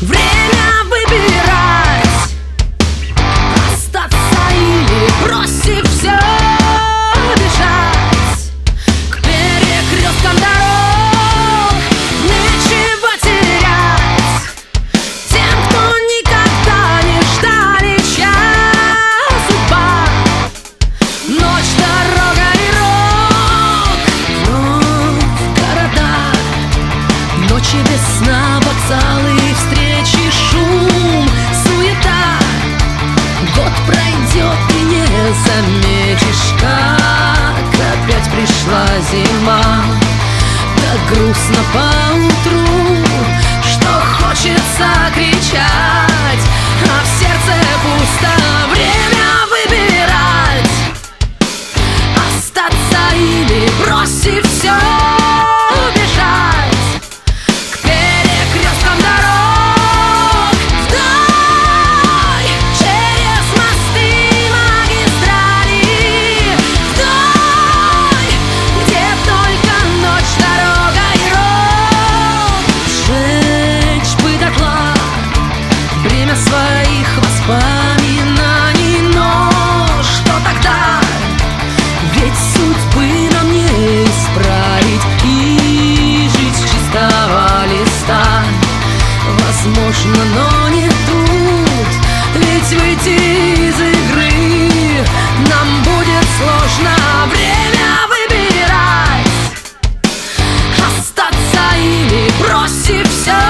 Время грустно поутру Что хочется кричать А в сердце пусто Время выбирать. Остаться или бросить все Возможно, но не тут. Ведь выйти из игры Нам будет сложно. Время выбирать Остаться или бросить все